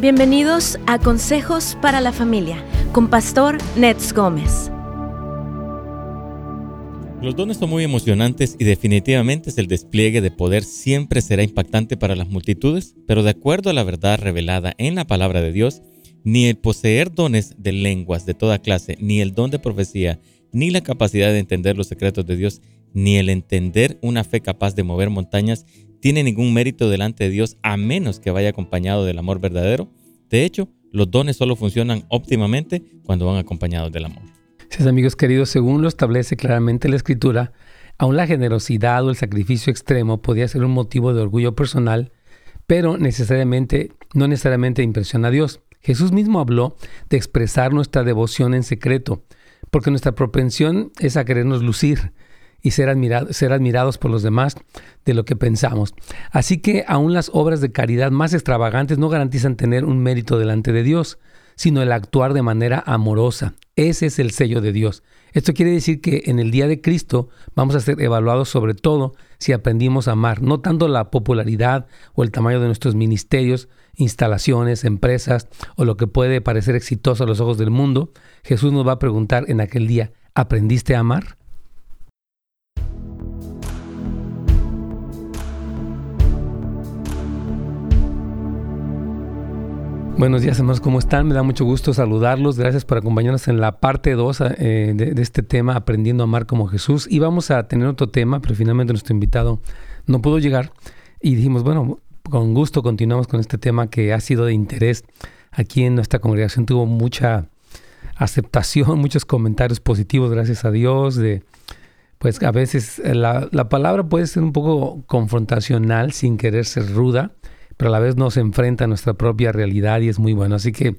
Bienvenidos a Consejos para la Familia con Pastor Nets Gómez. Los dones son muy emocionantes y definitivamente el despliegue de poder siempre será impactante para las multitudes, pero de acuerdo a la verdad revelada en la palabra de Dios, ni el poseer dones de lenguas de toda clase, ni el don de profecía, ni la capacidad de entender los secretos de Dios, ni el entender una fe capaz de mover montañas, tiene ningún mérito delante de Dios a menos que vaya acompañado del amor verdadero. De hecho, los dones solo funcionan óptimamente cuando van acompañados del amor. Sí, amigos queridos, según lo establece claramente la Escritura, aun la generosidad o el sacrificio extremo podía ser un motivo de orgullo personal, pero necesariamente, no necesariamente impresiona a Dios. Jesús mismo habló de expresar nuestra devoción en secreto, porque nuestra propensión es a querernos lucir y ser, ser admirados por los demás de lo que pensamos. Así que aún las obras de caridad más extravagantes no garantizan tener un mérito delante de Dios, sino el actuar de manera amorosa. Ese es el sello de Dios. Esto quiere decir que en el día de Cristo vamos a ser evaluados sobre todo si aprendimos a amar, no tanto la popularidad o el tamaño de nuestros ministerios, instalaciones, empresas o lo que puede parecer exitoso a los ojos del mundo. Jesús nos va a preguntar en aquel día, ¿aprendiste a amar? Buenos días, hermanos, ¿cómo están? Me da mucho gusto saludarlos. Gracias por acompañarnos en la parte 2 eh, de, este tema, Aprendiendo a Amar como Jesús. Y vamos a tener otro tema, pero finalmente nuestro invitado no pudo llegar. Y dijimos, bueno, con gusto continuamos con este tema que ha sido de interés aquí en nuestra congregación. Tuvo mucha aceptación, muchos comentarios positivos, gracias a Dios. De, pues a veces la, la palabra puede ser un poco confrontacional sin querer ser ruda pero a la vez nos enfrenta a nuestra propia realidad y es muy bueno. Así que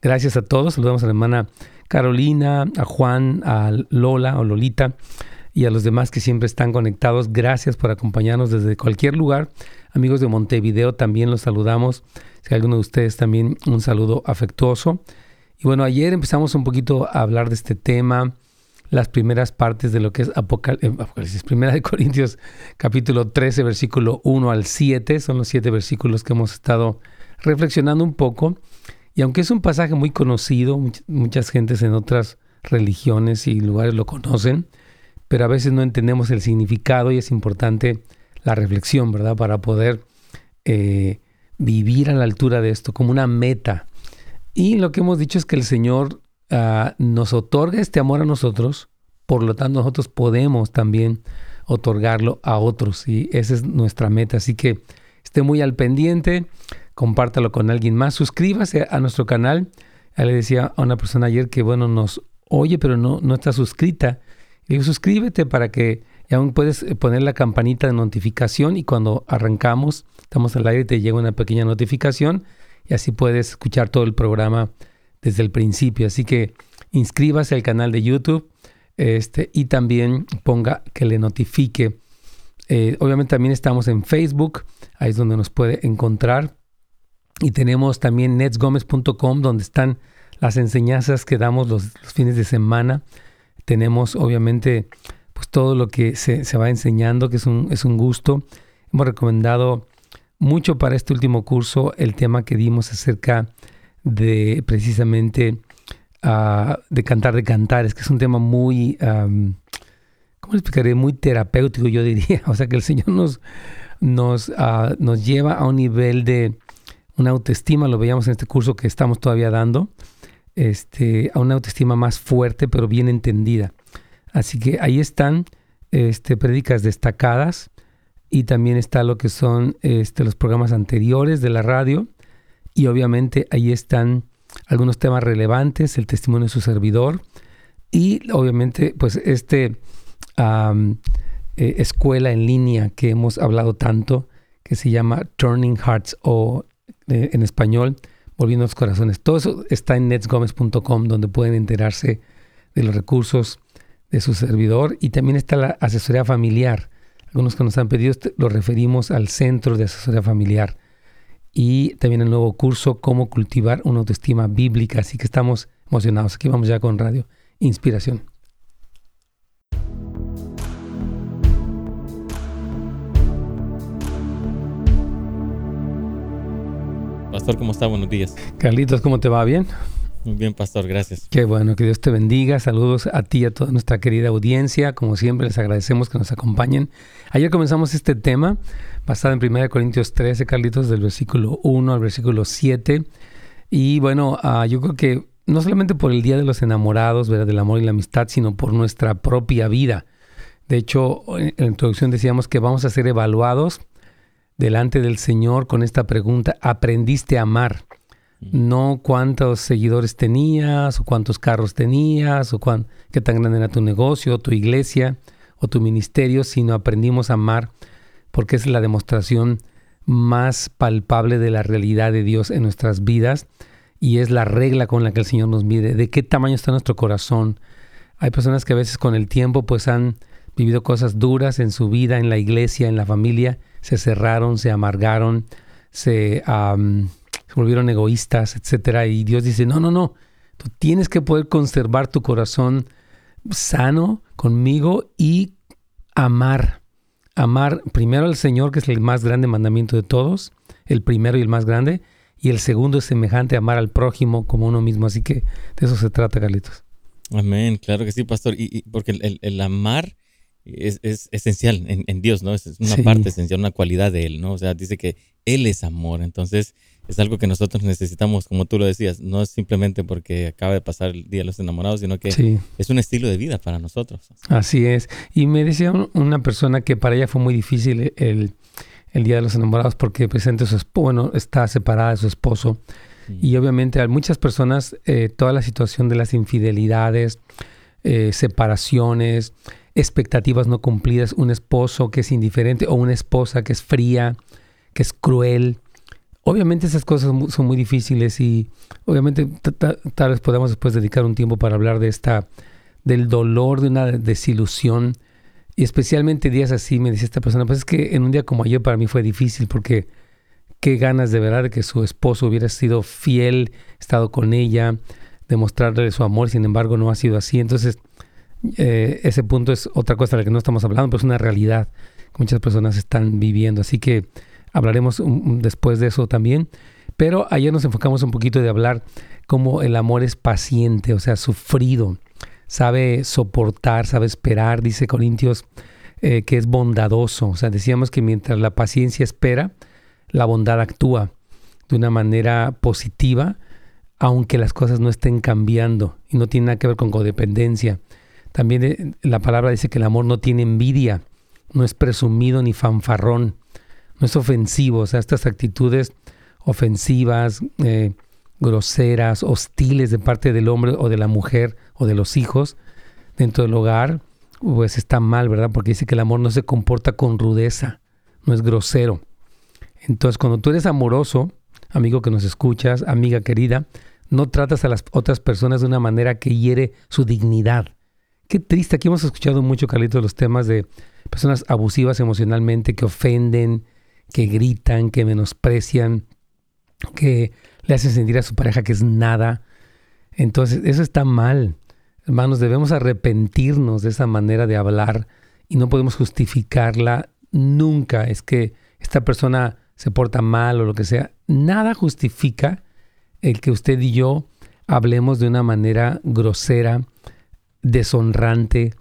gracias a todos. Saludamos a la hermana Carolina, a Juan, a Lola o Lolita y a los demás que siempre están conectados. Gracias por acompañarnos desde cualquier lugar. Amigos de Montevideo también los saludamos. Si alguno de ustedes también un saludo afectuoso. Y bueno, ayer empezamos un poquito a hablar de este tema las primeras partes de lo que es eh, Apocalipsis, Primera de Corintios, capítulo 13, versículo 1 al 7. Son los siete versículos que hemos estado reflexionando un poco. Y aunque es un pasaje muy conocido, muchas gentes en otras religiones y lugares lo conocen, pero a veces no entendemos el significado y es importante la reflexión, ¿verdad? Para poder eh, vivir a la altura de esto como una meta. Y lo que hemos dicho es que el Señor Ah, nos otorga este amor a nosotros, por lo tanto nosotros podemos también otorgarlo a otros y esa es nuestra meta. Así que esté muy al pendiente, compártalo con alguien más, suscríbase a nuestro canal. Ya le decía a una persona ayer que, bueno, nos oye, pero no, no está suscrita. Le digo, suscríbete para que aún puedes poner la campanita de notificación y cuando arrancamos, estamos al aire, te llega una pequeña notificación y así puedes escuchar todo el programa desde el principio. Así que inscríbase al canal de YouTube este, y también ponga que le notifique. Eh, obviamente también estamos en Facebook, ahí es donde nos puede encontrar. Y tenemos también netsgomez.com, donde están las enseñanzas que damos los, fines de semana. Tenemos obviamente pues todo lo que se, va enseñando, que es un, es un gusto. Hemos recomendado mucho para este último curso el tema que dimos acerca de precisamente uh, de cantar de cantares, que es un tema muy, um, ¿cómo explicaré? Muy terapéutico, yo diría. O sea, que el Señor nos, nos, uh, nos lleva a un nivel de una autoestima, lo veíamos en este curso que estamos todavía dando, este, a una autoestima más fuerte, pero bien entendida. Así que ahí están este, prédicas destacadas y también está lo que son este, los programas anteriores de la radio y obviamente ahí están algunos temas relevantes, el testimonio de su servidor y obviamente pues este eh, escuela en línea que hemos hablado tanto que se llama Turning Hearts o eh, en español Volviendo los Corazones. Todo eso está en netsgomez.com donde pueden enterarse de los recursos de su servidor y también está la asesoría familiar. Algunos que nos han pedido lo referimos al centro de asesoría familiar y también el nuevo curso Cómo cultivar una autoestima bíblica. Así que estamos emocionados. Aquí vamos ya con Radio Inspiración. Pastor, ¿cómo está? Buenos días. Carlitos, ¿cómo te va? ¿Bien? Muy bien, Pastor, gracias. Qué bueno, que Dios te bendiga. Saludos a ti y a toda nuestra querida audiencia. Como siempre, les agradecemos que nos acompañen. Ayer comenzamos este tema basado en 1 Corintios 13, Carlitos, del versículo 1 al versículo 7. Y bueno, uh, yo creo que no solamente por el Día de los Enamorados, ¿verdad? del amor y la amistad, sino por nuestra propia vida. De hecho, en la introducción decíamos que vamos a ser evaluados delante del Señor con esta pregunta, ¿aprendiste a amar? No cuántos seguidores tenías, o cuántos carros tenías, o cuán, qué tan grande era tu negocio, tu iglesia, o tu ministerio, sino aprendimos a amar porque es la demostración más palpable de la realidad de Dios en nuestras vidas y es la regla con la que el Señor nos mide, de qué tamaño está nuestro corazón. Hay personas que a veces con el tiempo pues han vivido cosas duras en su vida, en la iglesia, en la familia, se cerraron, se amargaron, se, volvieron egoístas, etcétera. Y Dios dice, no, no, no, tú tienes que poder conservar tu corazón sano conmigo y amar. Amar primero al Señor, que es el más grande mandamiento de todos, el primero y el más grande, y el segundo es semejante, amar al prójimo como uno mismo. Así que de eso se trata, Carlitos. Amén, claro que sí, pastor. Y, porque el amar es, esencial en, Dios, ¿no? Es una parte esencial, una cualidad de Él, ¿no? O sea, dice que Él es amor. Entonces, es algo que nosotros necesitamos, como tú lo decías, no es simplemente porque acaba de pasar el Día de los Enamorados, sino que es un estilo de vida para nosotros. Así es. Y me decía una persona que para ella fue muy difícil el, Día de los Enamorados porque presente su bueno, está separada de su esposo. Y obviamente a muchas personas eh, toda la situación de las infidelidades, eh, separaciones, expectativas no cumplidas, un esposo que es indiferente o una esposa que es fría, que es cruel. Obviamente esas cosas son muy difíciles y obviamente tal vez podamos después dedicar un tiempo para hablar de esta, del dolor de una desilusión y especialmente días así, me dice esta persona, pues es que en un día como ayer para mí fue difícil porque qué ganas de verdad de que su esposo hubiera sido fiel, estado con ella, demostrarle su amor, sin embargo no ha sido así. Entonces, eh, ese punto es otra cosa de la que no estamos hablando, pero es una realidad que muchas personas están viviendo. Así que hablaremos después de eso también. Pero ayer nos enfocamos un poquito de hablar cómo el amor es paciente, o sea, sufrido, sabe soportar, sabe esperar, dice Corintios, eh, que es bondadoso. O sea, decíamos que mientras la paciencia espera, la bondad actúa de una manera positiva, aunque las cosas no estén cambiando y no tiene nada que ver con codependencia. También eh, la palabra dice que el amor no tiene envidia, no es presumido ni fanfarrón, no es ofensivo. O sea, estas actitudes ofensivas, eh, groseras, hostiles de parte del hombre o de la mujer o de los hijos dentro del hogar, pues está mal, ¿verdad? Porque dice que el amor no se comporta con rudeza, no es grosero. Entonces, cuando tú eres amoroso, amigo que nos escuchas, amiga querida, no tratas a las otras personas de una manera que hiere su dignidad. Qué triste, aquí hemos escuchado mucho, Carlitos, los temas de personas abusivas emocionalmente, que ofenden, que gritan, que menosprecian, que le hacen sentir a su pareja que es nada. Entonces, eso está mal. Hermanos, debemos arrepentirnos de esa manera de hablar y no podemos justificarla nunca. Es que esta persona se porta mal o lo que sea. Nada justifica el que usted y yo hablemos de una manera grosera, deshonrante,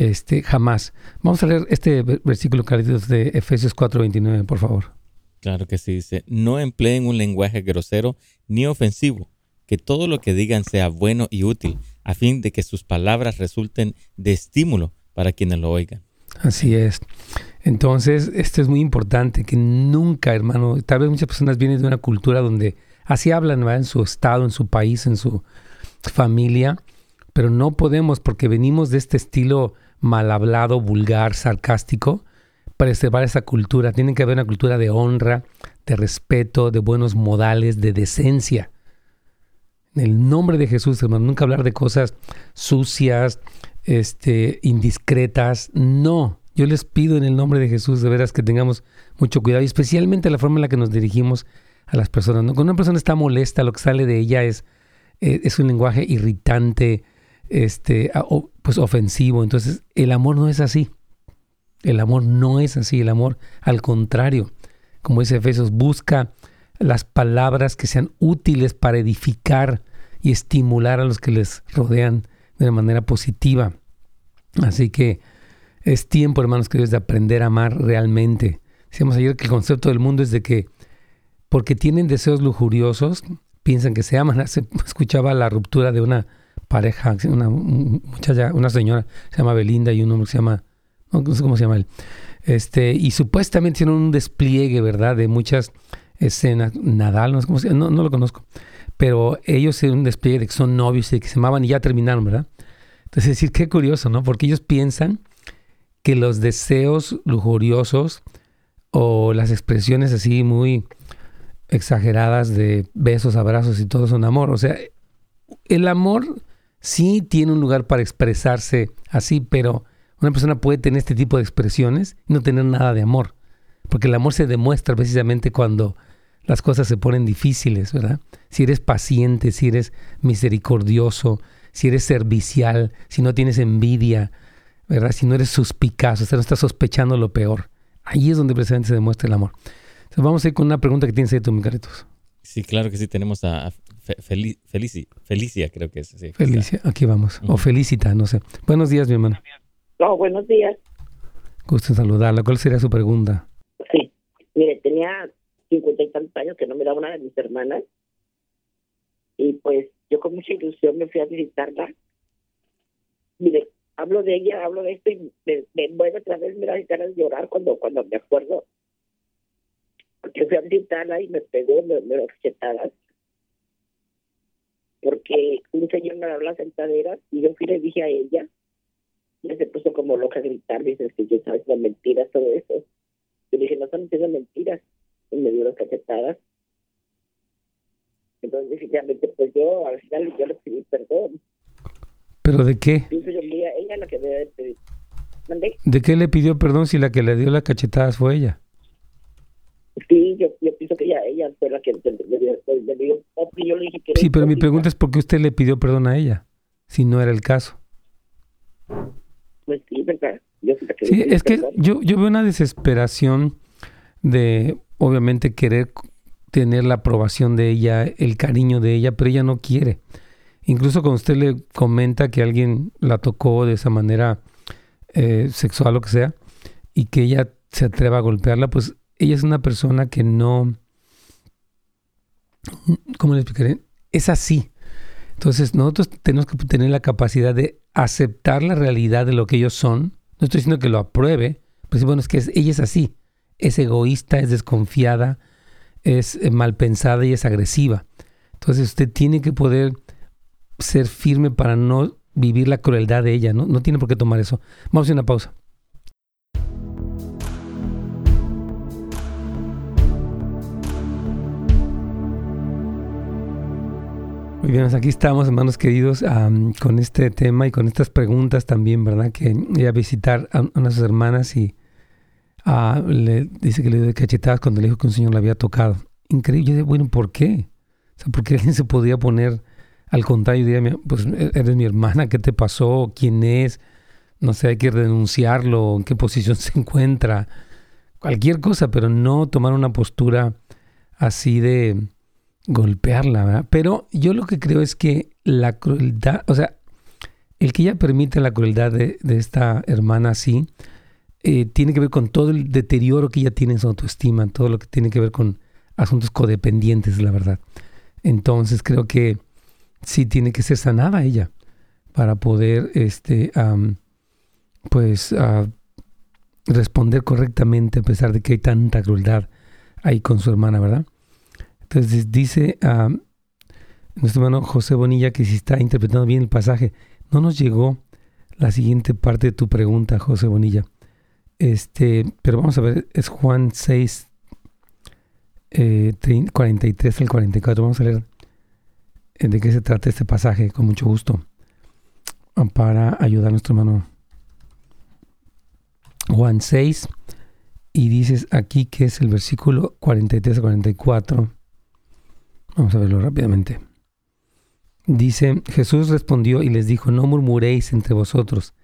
este, jamás. Vamos a leer este versículo de Efesios 4:29, por favor. Claro que sí, dice, no empleen un lenguaje grosero ni ofensivo, que todo lo que digan sea bueno y útil, a fin de que sus palabras resulten de estímulo para quienes lo oigan. Así es. Entonces, esto es muy importante, que nunca, hermano, tal vez muchas personas vienen de una cultura donde así hablan en su estado, en su país, en su familia, pero no podemos porque venimos de este estilo mal hablado, vulgar, sarcástico, preservar esa cultura. Tiene que haber una cultura de honra, de respeto, de buenos modales, de decencia. En el nombre de Jesús, hermano, nunca hablar de cosas sucias, este, indiscretas. No, yo les pido en el nombre de Jesús de veras que tengamos mucho cuidado y especialmente la forma en la que nos dirigimos a las personas. Cuando una persona está molesta, lo que sale de ella es, eh, es un lenguaje irritante, este, pues ofensivo. Entonces, el amor no es así. El amor no es así. El amor, al contrario, como dice Efesios, busca las palabras que sean útiles para edificar y estimular a los que les rodean de una manera positiva. Así que es tiempo, hermanos queridos, de aprender a amar realmente. Decíamos ayer que el concepto del mundo es de que porque tienen deseos lujuriosos, piensan que se aman. Se escuchaba la ruptura de una pareja, una muchacha, una señora, se llama Belinda y un hombre que se llama, no sé cómo se llama él. Este, y supuestamente tienen un despliegue, ¿verdad? De muchas escenas. Nadal, no sé cómo se llama, no, no lo conozco. Pero ellos tienen un despliegue de que son novios y que se amaban y ya terminaron, ¿verdad? Entonces, es decir, qué curioso, ¿no? Porque ellos piensan que los deseos lujuriosos o las expresiones así muy exageradas de besos, abrazos y todo son amor. O sea, el amor sí tiene un lugar para expresarse así, pero una persona puede tener este tipo de expresiones y no tener nada de amor. Porque el amor se demuestra precisamente cuando las cosas se ponen difíciles, ¿verdad? Si eres paciente, si eres misericordioso, si eres servicial, si no tienes envidia, ¿verdad? Si no eres suspicaz, o sea, no estás sospechando lo peor. Ahí es donde precisamente se demuestra el amor. Entonces vamos a ir con una pregunta que tienes ahí tú, Micaritos. Sí, claro que sí. Tenemos a Felicia, creo que es. Sí, Felicia, aquí vamos. O Felicita, no sé. Buenos días, mi hermana. No, buenos días. Gusto en saludarla. ¿Cuál sería su pregunta? Sí. Mire, tenía cincuenta y tantos años que no miraba una de mis hermanas. Y pues yo con mucha ilusión me fui a visitarla. Mire, hablo de ella, hablo de esto y me, me otra vez, me da ganas de llorar cuando, cuando me acuerdo. Porque fui a y me pegó, me, me cachetadas. Porque un señor me habló las sentaderas y yo fui y le dije a ella, y se puso como loca a gritar, dice que yo sabes las mentiras, todo eso. Yo le dije, no están diciendo mentiras. Y me dio las cachetadas. Entonces, definitivamente, pues yo al final yo le pedí perdón. ¿Pero de qué? ¿De qué le pidió perdón si la que le dio las cachetadas fue ella? Sí, yo, pienso que ella, ella fue la que le, dio, yo le dije que Sí, pero mi pregunta es por qué usted le pidió perdón a ella, si no era el caso. Pues sí, verdad. Yo sí, es que yo, yo veo una desesperación de, obviamente, querer tener la aprobación de ella, el cariño de ella, pero ella no quiere. Incluso cuando usted le comenta que alguien la tocó de esa manera eh, sexual o que sea, y que ella se atreva a golpearla, pues ella es una persona que no, ¿cómo le explicaré? Es así. Entonces nosotros tenemos que tener la capacidad de aceptar la realidad de lo que ellos son. No estoy diciendo que lo apruebe, pero bueno, es que ella es así. Es egoísta, es desconfiada, es eh, mal pensada y es agresiva. Entonces usted tiene que poder ser firme para no vivir la crueldad de ella, ¿no? No tiene por qué tomar eso. Vamos a una pausa. Muy bien, pues aquí estamos, hermanos queridos, con este tema y con estas preguntas también, ¿verdad? Que iba a visitar a unas hermanas y ah, le dice que le dio cachetadas cuando le dijo que un señor la había tocado. Increíble. Yo dije, bueno, ¿por qué? O sea, ¿por qué alguien se podía poner al contrario, diría, pues e-, eres mi hermana, ¿qué te pasó? ¿Quién es? No sé, hay que denunciarlo, en qué posición se encuentra, cualquier cosa, pero no tomar una postura así de golpearla, ¿verdad? Pero yo lo que creo es que la crueldad, o sea, el que ella permite la crueldad de, esta hermana así, eh, tiene que ver con todo el deterioro que ella tiene en su autoestima, todo lo que tiene que ver con asuntos codependientes, la verdad. Entonces creo que sí tiene que ser sanada ella para poder, este, pues, uh, responder correctamente a pesar de que hay tanta crueldad ahí con su hermana, ¿verdad? Entonces dice nuestro hermano José Bonilla que si está interpretando bien el pasaje, no nos llegó la siguiente parte de tu pregunta, José Bonilla. Este, pero vamos a ver, es Juan 6, 43 al 44. Vamos a leer de qué se trata este pasaje con mucho gusto para ayudar a nuestro hermano Juan 6 y dices aquí que es el versículo 43 a 44 vamos a verlo rápidamente dice Jesús respondió y les dijo no murmuréis entre vosotros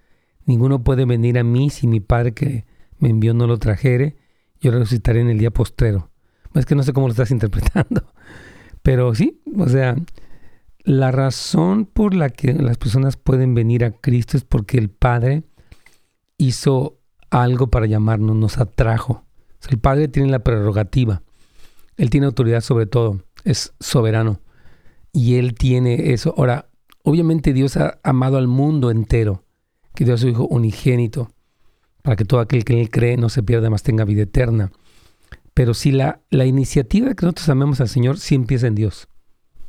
ninguno puede venir a mí si mi padre que me envió no lo trajere yo lo resucitaré en el día postrero Es que no sé cómo lo estás interpretando. Pero sí, o sea, la razón por la que las personas pueden venir a Cristo es porque el Padre hizo algo para llamarnos, nos atrajo. el Padre tiene la prerrogativa. Él tiene autoridad sobre todo, es soberano. Y Él tiene eso. Ahora, obviamente Dios ha amado al mundo entero, que dio a su Hijo unigénito, para que todo aquel que en Él cree no se pierda, más tenga vida eterna. Pero si la, la iniciativa de que nosotros amemos al Señor, sí empieza en Dios.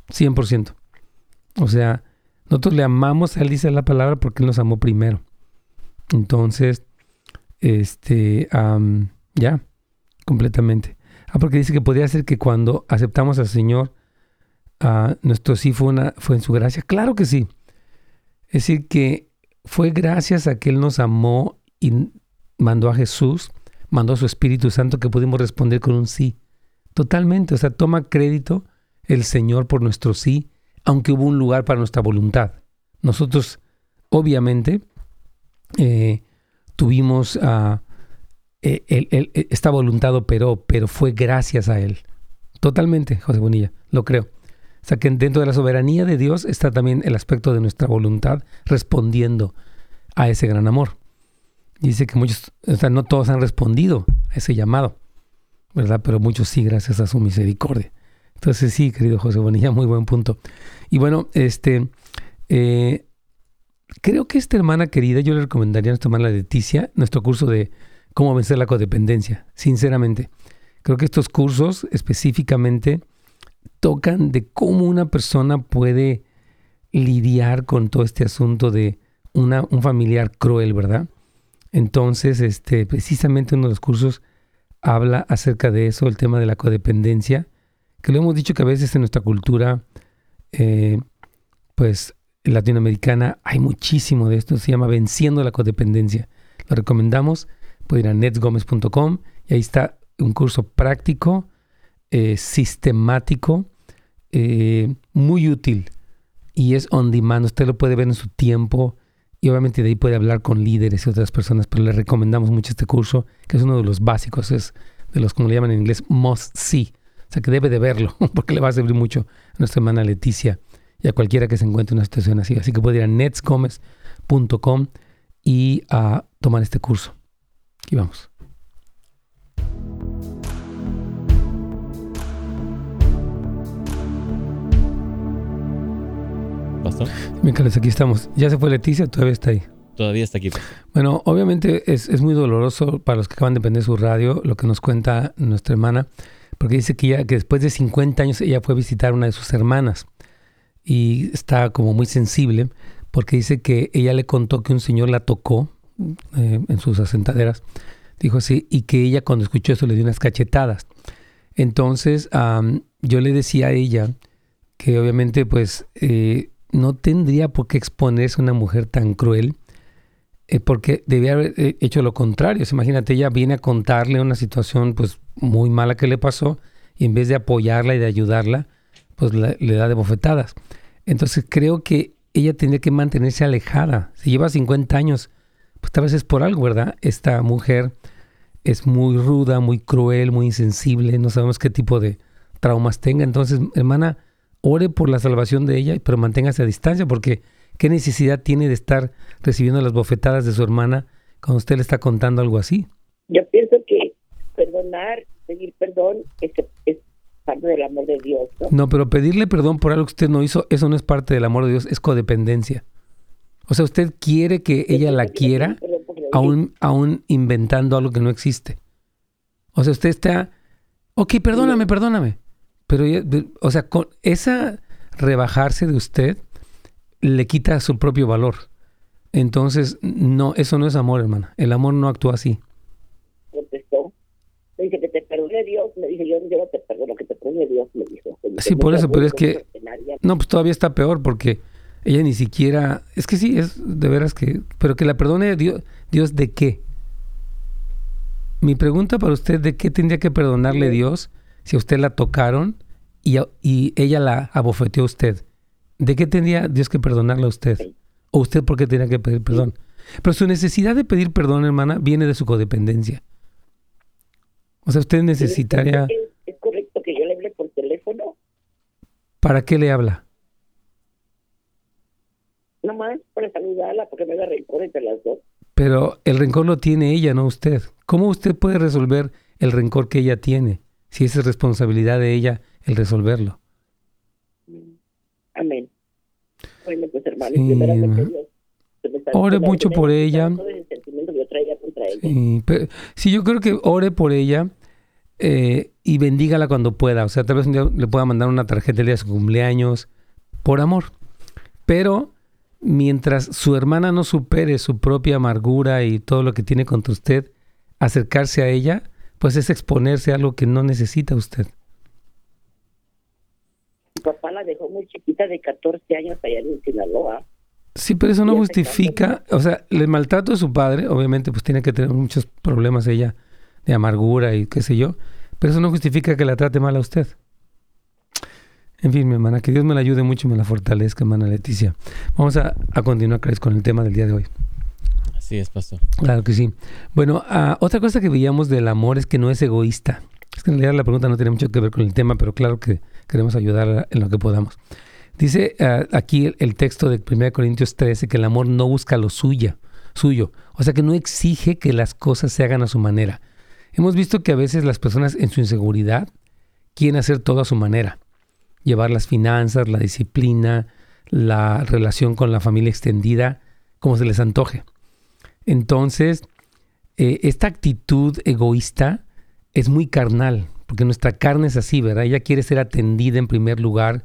100%. O sea, nosotros le amamos a Él, dice la palabra, porque Él nos amó primero. Entonces, este, ya, completamente. Ah, porque dice que podría ser que cuando aceptamos al Señor, nuestro sí fue, en su gracia. Claro que sí. Es decir, que fue gracias a que Él nos amó y mandó a Jesús, mandó a su Espíritu Santo que pudimos responder con un sí. Totalmente. O sea, toma crédito el Señor por nuestro sí, aunque hubo un lugar para nuestra voluntad. Nosotros, obviamente, eh, tuvimos uh, esta voluntad operó, pero fue gracias a Él. Totalmente, José Bonilla, lo creo. O sea que dentro de la soberanía de Dios está también el aspecto de nuestra voluntad respondiendo a ese gran amor. Dice que muchos, o sea, no todos han respondido a ese llamado, ¿verdad? Pero muchos sí, gracias a su misericordia. Entonces sí, querido José Bonilla, muy buen punto. Y bueno, este, eh, creo que esta hermana querida, yo le recomendaría a nuestra hermana Leticia nuestro curso de cómo vencer la codependencia, sinceramente. Creo que estos cursos específicamente tocan de cómo una persona puede lidiar con todo este asunto de un familiar cruel, ¿verdad? Entonces, este, precisamente uno de los cursos habla acerca de eso, el tema de la codependencia, que lo hemos dicho que a veces en nuestra cultura, eh, pues latinoamericana hay muchísimo de esto, se llama Venciendo la Codependencia. Lo recomendamos, puede ir a netsgomez.com y ahí está un curso práctico, eh, sistemático, eh, muy útil y es on demand. Usted lo puede ver en su tiempo y obviamente de ahí puede hablar con líderes y otras personas, pero le recomendamos mucho este curso, que es uno de los básicos, es de los, como le llaman en inglés, must see. O sea que debe de verlo, porque le va a servir mucho a nuestra hermana Leticia y a cualquiera que se encuentre en una situación así. Así que puede ir a netscomes.com y a tomar este curso. Aquí vamos. Pastor. Mientras aquí estamos. ¿Ya se fue Leticia todavía está ahí? Todavía está aquí. Bueno, obviamente es, es, muy doloroso para los que acaban de prender su radio lo que nos cuenta nuestra hermana, porque dice que, ya, que después de 50 años ella fue a visitar a una de sus hermanas y está como muy sensible porque dice que ella le contó que un señor la tocó eh, en sus asentaderas, dijo así, y que ella cuando escuchó eso le dio unas cachetadas. Entonces yo le decía a ella que obviamente pues eh, no tendría por qué exponerse a una mujer tan cruel, eh, porque debía haber hecho lo contrario. imagínate, ella viene a contarle una situación pues muy mala que le pasó y en vez de apoyarla y de ayudarla, pues le da de bofetadas. Entonces creo que ella tendría que mantenerse alejada. Si lleva 50 años, pues tal vez es por algo, ¿verdad? Esta mujer es muy ruda, muy cruel, muy insensible, no sabemos qué tipo de traumas tenga. Entonces, hermana, ore por la salvación de ella, pero manténgase a distancia, porque ¿qué necesidad tiene de estar recibiendo las bofetadas de su hermana cuando usted le está contando algo así? Yo pienso que perdonar, pedir perdón, es, es parte del amor de Dios. ¿no? pero pedirle perdón por algo que usted no hizo, eso no es parte del amor de Dios, es codependencia. O sea, usted quiere que ella la quiera, aún, aún inventando algo que no existe. O sea, usted está, ok, perdóname, perdóname. Pero, o sea, con esa rebajarse de usted le quita su propio valor. Entonces, no, eso no es amor, hermana. El amor no actúa así me dice que te perdone Dios, me dice yo, yo no te perdono, que te perdone Dios, me dijo. Sí, por eso, pero es que, no, pues todavía está peor porque ella ni siquiera, es que sí, es de veras que, pero que la perdone Dios, Dios de qué? Mi pregunta para usted, ¿de qué tendría que perdonarle Dios si a usted la tocaron y, y ella la abofeteó a usted? ¿De qué tendría Dios que perdonarle a usted? ¿O usted por qué tenía que pedir perdón? Pero su necesidad de pedir perdón, hermana, viene de su codependencia. O sea, usted necesitaría... Es, correcto ¿Para qué le habla? Nomás para saludarla, porque me da rencor entre las dos. Pero el rencor lo tiene ella, no usted. ¿Cómo usted puede resolver el rencor que ella tiene si es responsabilidad de ella el resolverlo? Amén. Bueno, pues hermano, Sí, primeramente. Dios, Ore mucho por ella. Sí, pero- sí, yo creo que ore por ella eh, y bendígala cuando pueda. O sea, tal vez un día le pueda mandar una tarjeta el día de su cumpleaños por amor. Pero mientras su hermana no supere su propia amargura y todo lo que tiene contra usted, acercarse a ella, pues es exponerse a algo que no necesita usted. Papá la dejó muy chiquita de 14 años allá en Sinaloa. Sí, pero eso no justifica, o sea, el maltrato de su padre, obviamente, pues tiene que tener muchos problemas ella de amargura y qué sé yo, pero eso no justifica que la trate mal a usted. En fin, mi hermana, que Dios me la ayude mucho y me la fortalezca, hermana Leticia. Vamos a, a continuar, Cris, con el tema del día de hoy. Así es, pastor. Claro que sí. Bueno, ah, otra cosa que veíamos del amor es que no es egoísta. Es que en realidad la pregunta no tiene mucho que ver con el tema, pero claro que queremos ayudar en lo que podamos. Dice ah, aquí el, el texto de 1 Corintios 13 que el amor no busca lo suya, suyo. O sea que no exige que las cosas se hagan a su manera. Hemos visto que a veces las personas en su inseguridad quieren hacer todo a su manera. Llevar las finanzas, la disciplina, la relación con la familia extendida, como se les antoje. Entonces, eh, esta actitud egoísta es muy carnal, porque nuestra carne es así, ¿verdad? Ella quiere ser atendida en primer lugar,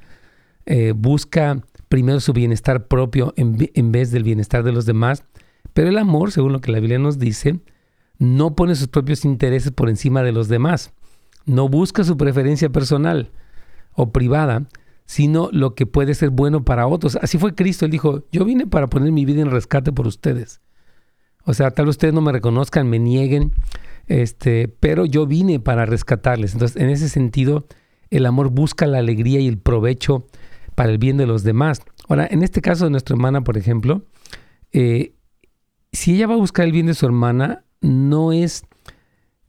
eh, busca primero su bienestar propio en, en vez del bienestar de los demás, pero el amor, según lo que la Biblia nos dice, no pone sus propios intereses por encima de los demás, no busca su preferencia personal o privada, sino lo que puede ser bueno para otros. Así fue Cristo, él dijo, yo vine para poner mi vida en rescate por ustedes. O sea, tal vez ustedes no me reconozcan, me nieguen, este, pero yo vine para rescatarles. Entonces, en ese sentido, el amor busca la alegría y el provecho para el bien de los demás. Ahora, en este caso de nuestra hermana, por ejemplo, eh, si ella va a buscar el bien de su hermana, no es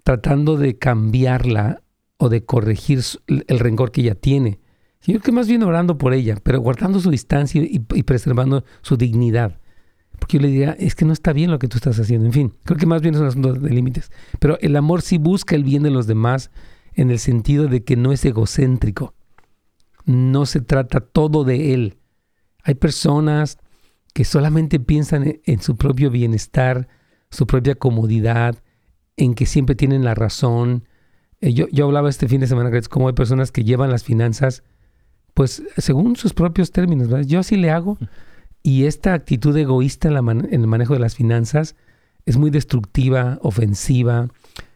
tratando de cambiarla o de corregir el rencor que ella tiene, sino que más bien orando por ella, pero guardando su distancia y, preservando su dignidad. Porque yo le diría, es que no está bien lo que tú estás haciendo. En fin, creo que más bien es un asunto de límites. Pero el amor sí busca el bien de los demás en el sentido de que no es egocéntrico. No se trata todo de él. Hay personas que solamente piensan en, en su propio bienestar, su propia comodidad, en que siempre tienen la razón. Eh, yo, yo hablaba este fin de semana, como hay personas que llevan las finanzas, pues según sus propios términos. ¿verdad? Yo así le hago. Y esta actitud egoísta en, la man- en el manejo de las finanzas es muy destructiva, ofensiva,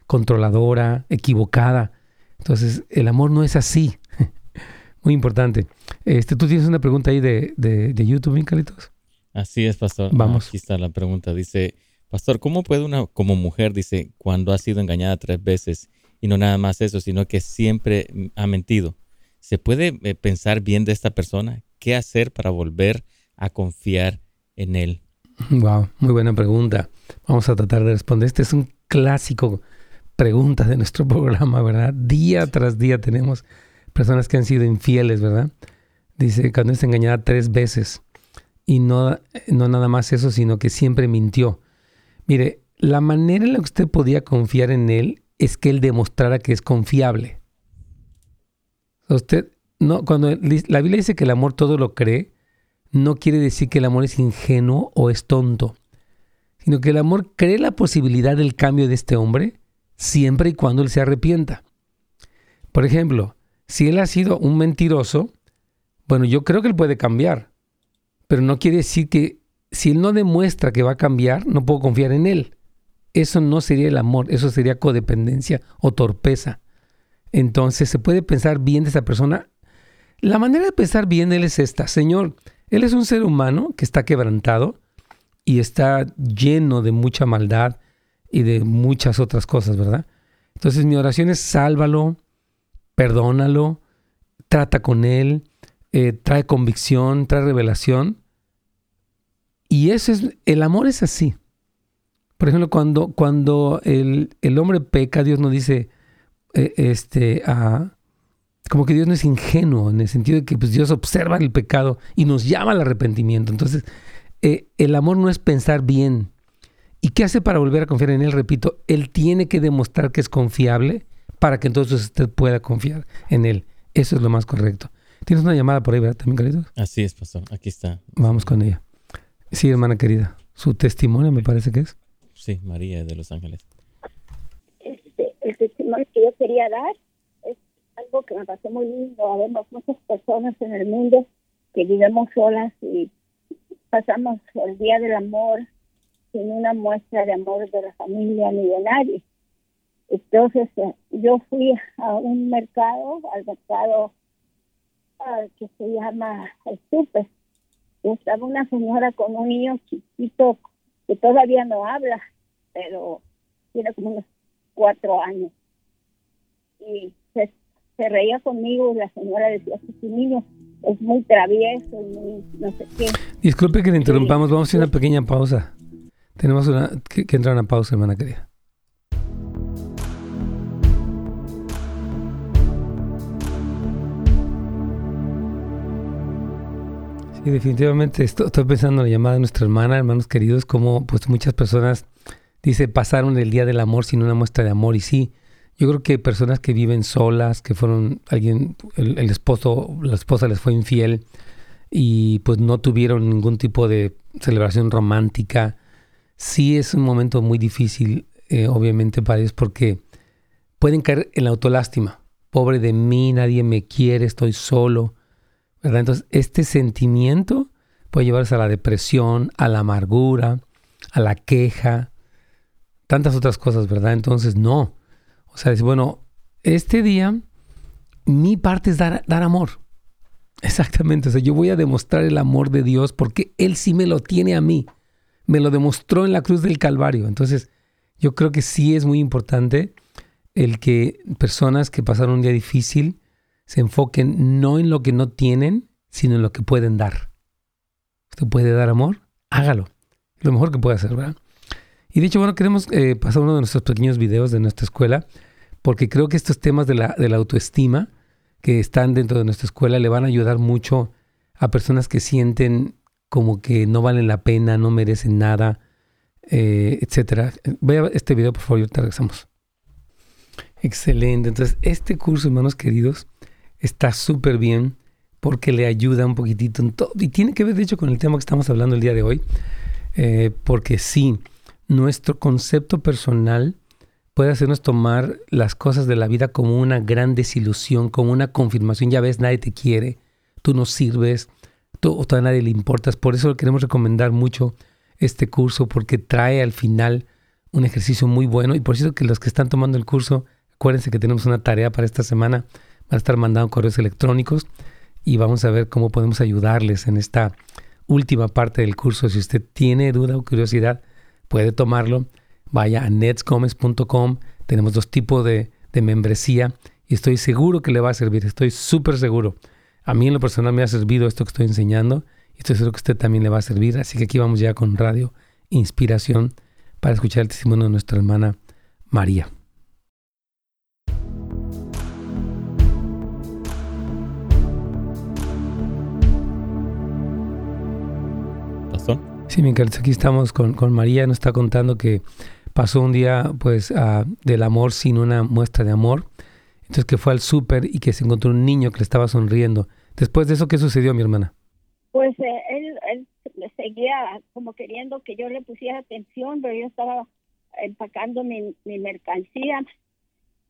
controladora, equivocada. Entonces, el amor no es así. muy importante. Este, Tú tienes una pregunta ahí de, de, de YouTube, ¿bien, Carlitos? Así es, pastor. Vamos. Aquí está la pregunta. Dice, pastor, ¿cómo puede una como mujer, dice, cuando ha sido engañada tres veces y no nada más eso, sino que siempre mm, ha mentido, ¿se puede eh, pensar bien de esta persona? ¿Qué hacer para volver a confiar en él? Wow, muy buena pregunta. Vamos a tratar de responder. Este es un clásico pregunta de nuestro programa, ¿verdad? Día tras día tenemos personas que han sido infieles, ¿verdad? Dice, cuando es engañada tres veces. Y no, no nada más eso, sino que siempre mintió. Mire, la manera en la que usted podía confiar en él es que él demostrara que es confiable. Usted, no, cuando la Biblia dice que el amor todo lo cree, no quiere decir que el amor es ingenuo o es tonto, sino que el amor cree la posibilidad del cambio de este hombre siempre y cuando él se arrepienta. Por ejemplo, si él ha sido un mentiroso, bueno, yo creo que él puede cambiar, pero no quiere decir que si él no demuestra que va a cambiar, no puedo confiar en él. Eso no sería el amor, eso sería codependencia o torpeza. Entonces se puede pensar bien de esa persona. La manera de pensar bien él es esta, Señor, él es un ser humano que está quebrantado y está lleno de mucha maldad y de muchas otras cosas, ¿verdad? Entonces mi oración es sálvalo, perdónalo, trata con él, eh, trae convicción, trae revelación. Y eso es, el amor es así. Por ejemplo, cuando, cuando el, el hombre peca, Dios nos dice, eh, este, ah, como que Dios no es ingenuo, en el sentido de que pues, Dios observa el pecado y nos llama al arrepentimiento. Entonces, eh, el amor no es pensar bien. ¿Y qué hace para volver a confiar en Él? Repito, Él tiene que demostrar que es confiable para que entonces usted pueda confiar en Él. Eso es lo más correcto. Tienes una llamada por ahí, ¿verdad? También, Carlitos. Así es, pastor. Aquí está. Vamos con ella. Sí, hermana querida. Su testimonio me parece que es. Sí, María de Los Ángeles. Este, el testimonio que yo quería dar es algo que me pasó muy lindo. Habemos muchas personas en el mundo que vivimos solas y pasamos el Día del Amor sin una muestra de amor de la familia ni de nadie. Entonces eh, yo fui a un mercado, al mercado ah, que se llama el Super. Estaba una señora con un niño chiquito que todavía no habla, pero tiene como unos cuatro años. Y se, se reía conmigo y la señora decía que su niño es muy travieso y muy no sé qué. Disculpe que le interrumpamos, vamos a hacer una pequeña pausa. Tenemos una, que, que entrar a una pausa, hermana querida. Sí, definitivamente esto- estoy pensando en la llamada de nuestra hermana, hermanos queridos, como pues muchas personas, dice, pasaron el día del amor sin una muestra de amor. Y sí, yo creo que personas que viven solas, que fueron alguien, el, el esposo, la esposa les fue infiel y pues no tuvieron ningún tipo de celebración romántica, sí es un momento muy difícil, eh, obviamente, para ellos, porque pueden caer en la autolástima. Pobre de mí, nadie me quiere, estoy solo. Entonces, este sentimiento puede llevarse a la depresión, a la amargura, a la queja, tantas otras cosas, ¿verdad? Entonces, no. O sea, es bueno, este día mi parte es dar, dar amor. Exactamente, o sea, yo voy a demostrar el amor de Dios porque Él sí me lo tiene a mí. Me lo demostró en la cruz del Calvario. Entonces, yo creo que sí es muy importante el que personas que pasaron un día difícil se enfoquen no en lo que no tienen, sino en lo que pueden dar. ¿Usted puede dar amor? Hágalo. Lo mejor que puede hacer, ¿verdad? Y de hecho, bueno, queremos eh, pasar uno de nuestros pequeños videos de nuestra escuela, porque creo que estos temas de la, de la autoestima que están dentro de nuestra escuela le van a ayudar mucho a personas que sienten como que no valen la pena, no merecen nada, eh, etcétera. Vea este video, por favor, y ahorita regresamos. Excelente. Entonces, este curso, hermanos queridos, está súper bien porque le ayuda un poquitito en todo. Y tiene que ver, de hecho, con el tema que estamos hablando el día de hoy. Eh, porque sí, nuestro concepto personal puede hacernos tomar las cosas de la vida como una gran desilusión, como una confirmación. Ya ves, nadie te quiere, tú no sirves, tú, tú a nadie le importas. Por eso queremos recomendar mucho este curso porque trae al final un ejercicio muy bueno. Y por eso que los que están tomando el curso, acuérdense que tenemos una tarea para esta semana. Van a estar mandando correos electrónicos y vamos a ver cómo podemos ayudarles en esta última parte del curso. Si usted tiene duda o curiosidad, puede tomarlo. Vaya a netsgomez.com. Tenemos dos tipos de, membresía y estoy seguro que le va a servir. Estoy súper seguro. A mí en lo personal me ha servido esto que estoy enseñando y estoy seguro que usted también le va a servir. Así que aquí vamos ya con Radio Inspiración para escuchar el testimonio de nuestra hermana María. Sí, mi aquí estamos con, con María. Nos está contando que pasó un día pues ah, del amor sin una muestra de amor. Entonces que fue al súper y que se encontró un niño que le estaba sonriendo. Después de eso, ¿qué sucedió, mi hermana? Pues eh, él, él seguía como queriendo que yo le pusiera atención, pero yo estaba empacando mi, mi mercancía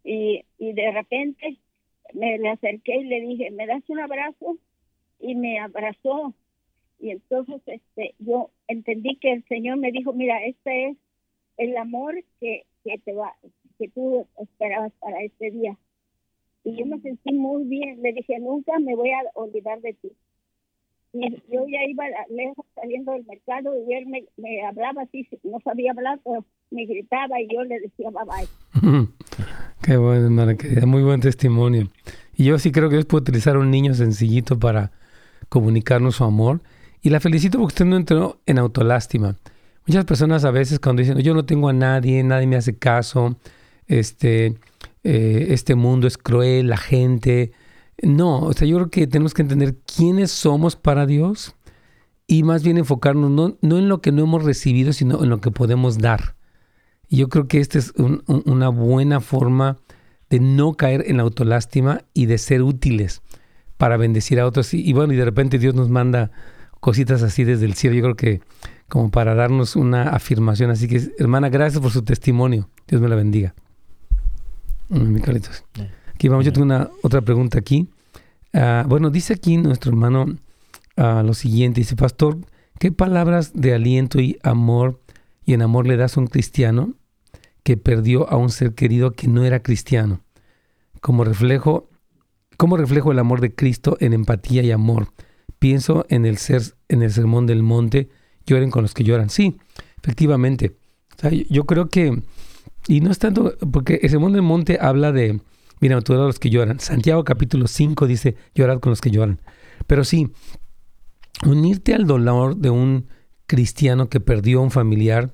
y, y de repente me le acerqué y le dije, ¿me das un abrazo? Y me abrazó. Y entonces este yo entendí que el Señor me dijo, mira, este es el amor que, que te va, que tú esperabas para este día. Y yo me sentí muy bien. Le dije, nunca me voy a olvidar de ti. Y yo ya iba lejos saliendo del mercado y él me, me hablaba así, no sabía hablar, pero me gritaba y yo le decía bye bye. Qué bueno, hermana querida, muy buen testimonio. Y yo sí creo que Dios puede utilizar a un niño sencillito para comunicarnos su amor. Y la felicito porque usted no entró en autolástima. Muchas personas a veces cuando dicen, yo no tengo a nadie, nadie me hace caso, este, eh, este mundo es cruel, la gente, No, o sea, yo creo que tenemos que entender quiénes somos para Dios y más bien enfocarnos no, no en lo que no hemos recibido, sino en lo que podemos dar. Y yo creo que esta es una buena forma de no caer en autolástima y de ser útiles para bendecir a otros. Y, bueno, y de repente Dios nos manda cositas así desde el cielo. Yo creo que como para darnos una afirmación. Así que, hermana, gracias por su testimonio. Dios me la bendiga. Mi Carlitos. Aquí vamos, yo tengo una otra pregunta aquí. Ah, bueno, dice aquí nuestro hermano uh, lo siguiente. Dice, pastor, ¿qué palabras de aliento y amor y en amor le das a un cristiano que perdió a un ser querido que no era cristiano? Como reflejo, ¿Cómo reflejo el amor de Cristo en empatía y amor? Pienso en el ser, en el sermón del monte, lloren con los que lloran. Sí, efectivamente. yo creo que, y no es tanto, porque el sermón del monte habla de, mira, a los que lloran. Santiago capítulo 5 dice, llorad con los que lloran. Pero sí, unirte al dolor de un cristiano que perdió a un familiar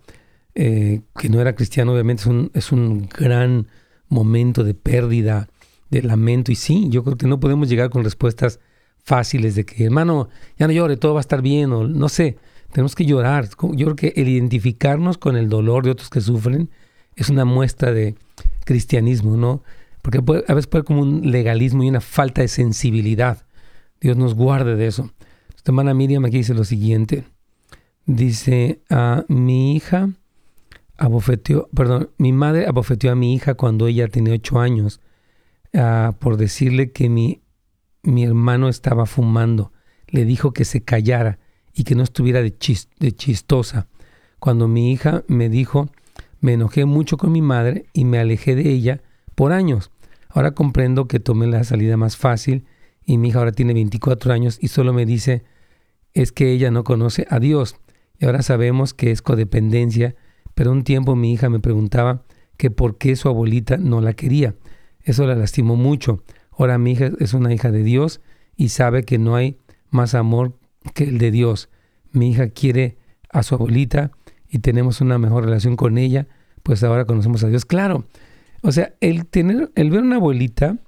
eh, que no era cristiano, obviamente es un, es un gran momento de pérdida, de lamento. Y sí, yo creo que no podemos llegar con respuestas fáciles de que, hermano, ya no llore, todo va a estar bien, o no sé, tenemos que llorar. Yo creo que el identificarnos con el dolor de otros que sufren es una muestra de cristianismo, ¿no? Porque a veces puede haber como un legalismo y una falta de sensibilidad. Dios nos guarde de eso. Esta hermana Miriam aquí dice lo siguiente. Dice, a ah, mi hija abofeteó, perdón, mi madre abofeteó a mi hija cuando ella tenía ocho años Ah, por decirle que mi, mi hermano estaba fumando. Le dijo que se callara y que no estuviera de, chistosa. Cuando mi hija me dijo, me enojé mucho con mi madre y me alejé de ella por años. Ahora comprendo que tomé la salida más fácil y mi hija ahora tiene 24 años y solo me dice es que ella no conoce a Dios. Y ahora sabemos que es codependencia, pero un tiempo mi hija me preguntaba que por qué su abuelita no la quería. Eso la lastimó mucho. Ahora mi hija es una hija de Dios y sabe que no hay más amor que el de Dios. Mi hija quiere a su abuelita y tenemos una mejor relación con ella, pues ahora conocemos a Dios. Claro, o sea, el tener, el ver una abuelita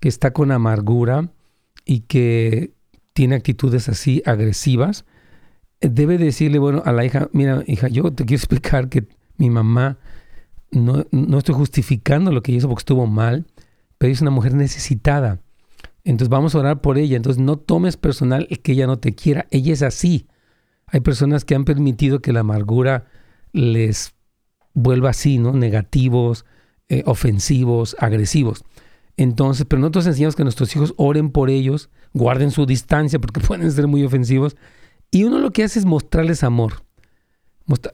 que está con amargura y que tiene actitudes así agresivas, debe decirle, bueno, a la hija, mira, hija, yo te quiero explicar que mi mamá, no, no estoy justificando lo que hizo porque estuvo mal, pero es una mujer necesitada. Entonces vamos a orar por ella. Entonces no tomes personal el que ella no te quiera. Ella es así. Hay personas que han permitido que la amargura les vuelva así, ¿no? Negativos, eh, ofensivos, agresivos. Entonces, pero nosotros enseñamos que nuestros hijos oren por ellos, guarden su distancia porque pueden ser muy ofensivos. Y uno lo que hace es mostrarles amor.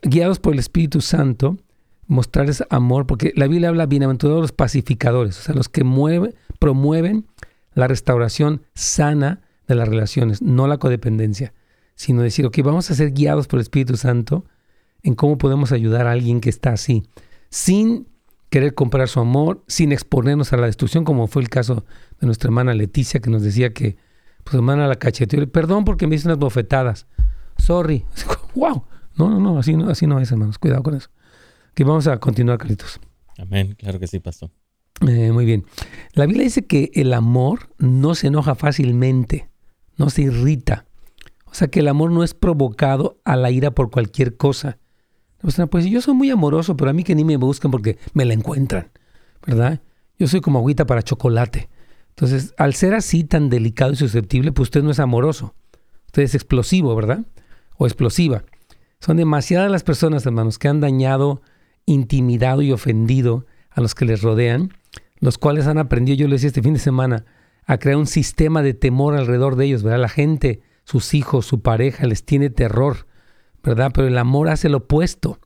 guiados por el Espíritu Santo, mostrarles amor, porque la Biblia habla bienaventurados los pacificadores, o sea, los que promueven la restauración sana de las relaciones, no la codependencia, sino decir, ok, vamos a ser guiados por el Espíritu Santo en cómo podemos ayudar a alguien que está así, sin querer comprar su amor, sin exponernos a la destrucción, como fue el caso de nuestra hermana Leticia, que nos decía que, pues hermana la cacheteó, perdón porque me hice unas bofetadas, sorry, wow, no, no, no, así no, así no es, hermanos, cuidado con eso que vamos a continuar, Carlitos. Amén, claro que sí, pastor. Eh, muy bien. La Biblia dice que el amor no se enoja fácilmente, no se irrita. O sea que el amor no es provocado a la ira por cualquier cosa. Pues yo soy muy amoroso, pero a mí que ni me buscan porque me la encuentran, ¿verdad? Yo soy como agüita para chocolate. Entonces, al ser así tan delicado y susceptible, pues usted no es amoroso. Usted es explosivo, ¿verdad? O explosiva. Son demasiadas las personas, hermanos, que han dañado intimidado y ofendido a los que les rodean, los cuales han aprendido, yo les decía este fin de semana, a crear un sistema de temor alrededor de ellos, ¿verdad? La gente, sus hijos, su pareja, les tiene terror, ¿verdad? Pero el amor hace lo opuesto.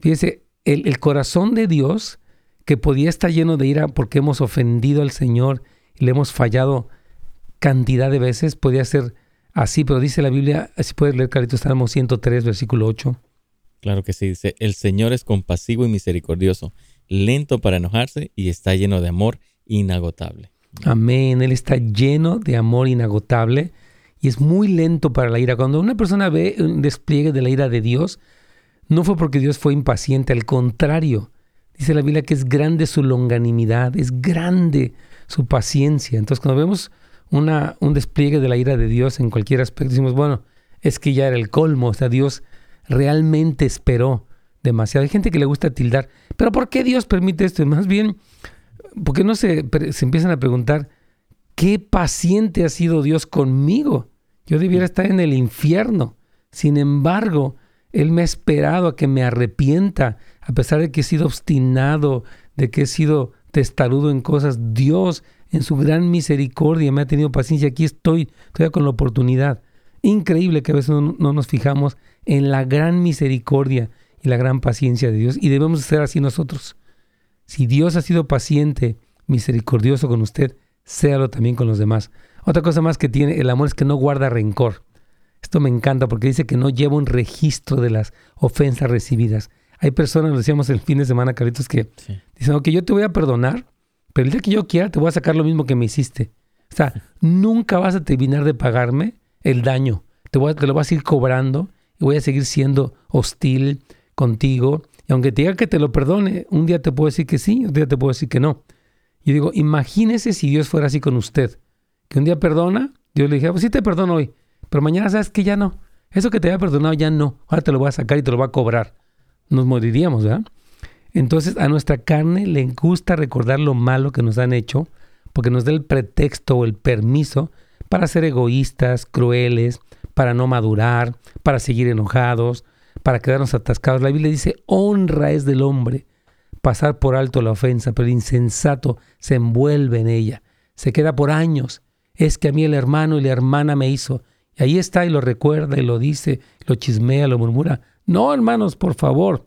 Fíjese, el, corazón de Dios, que podía estar lleno de ira porque hemos ofendido al Señor y le hemos fallado cantidad de veces, podía ser así, pero dice la Biblia, si puedes leer Carlitos Salmo 103, versículo 8. Claro que sí, dice, el Señor es compasivo y misericordioso, lento para enojarse y está lleno de amor inagotable. Amén, Él está lleno de amor inagotable y es muy lento para la ira. Cuando una persona ve un despliegue de la ira de Dios, no fue porque Dios fue impaciente, al contrario, dice la Biblia que es grande su longanimidad, es grande su paciencia. Entonces, cuando vemos una, un despliegue de la ira de Dios en cualquier aspecto, decimos, bueno, es que ya era el colmo, o sea, Dios realmente esperó demasiado. Hay gente que le gusta tildar, pero ¿por qué Dios permite esto? Más bien, ¿por qué no se, se empiezan a preguntar, qué paciente ha sido Dios conmigo? Yo debiera estar en el infierno. Sin embargo, Él me ha esperado a que me arrepienta, a pesar de que he sido obstinado, de que he sido testarudo en cosas. Dios, en su gran misericordia, me ha tenido paciencia. Aquí estoy, todavía con la oportunidad. Increíble que a veces no nos fijamos en la gran misericordia y la gran paciencia de Dios. Y debemos ser así nosotros. Si Dios ha sido paciente, misericordioso con usted, séalo también con los demás. Otra cosa más que tiene el amor es que no guarda rencor. Esto me encanta porque dice que no lleva un registro de las ofensas recibidas. Hay personas, lo decíamos el fin de semana, Carlitos, que dicen, ok, yo te voy a perdonar, pero el día que yo quiera te voy a sacar lo mismo que me hiciste. O sea, nunca vas a terminar de pagarme el daño. Te, voy te lo vas a ir cobrando y voy a seguir siendo hostil contigo. Y aunque te diga que te lo perdone, un día te puedo decir que sí, un día te puedo decir que no. Yo digo, imagínese si Dios fuera así con usted. Que un día perdona, Dios le dije, pues sí te perdono hoy, pero mañana sabes que ya no. Eso que te había perdonado ya no. Ahora te lo voy a sacar y te lo voy a cobrar. Nos moriríamos, ¿verdad? Entonces a nuestra carne le gusta recordar lo malo que nos han hecho porque nos da el pretexto o el permiso para ser egoístas, crueles, para no madurar, para seguir enojados, para quedarnos atascados. La Biblia dice, honra es del hombre pasar por alto la ofensa, pero el insensato se envuelve en ella, se queda por años. Es que a mí el hermano y la hermana me hizo. Y ahí está y lo recuerda y lo dice, lo chismea, lo murmura. No, hermanos, por favor.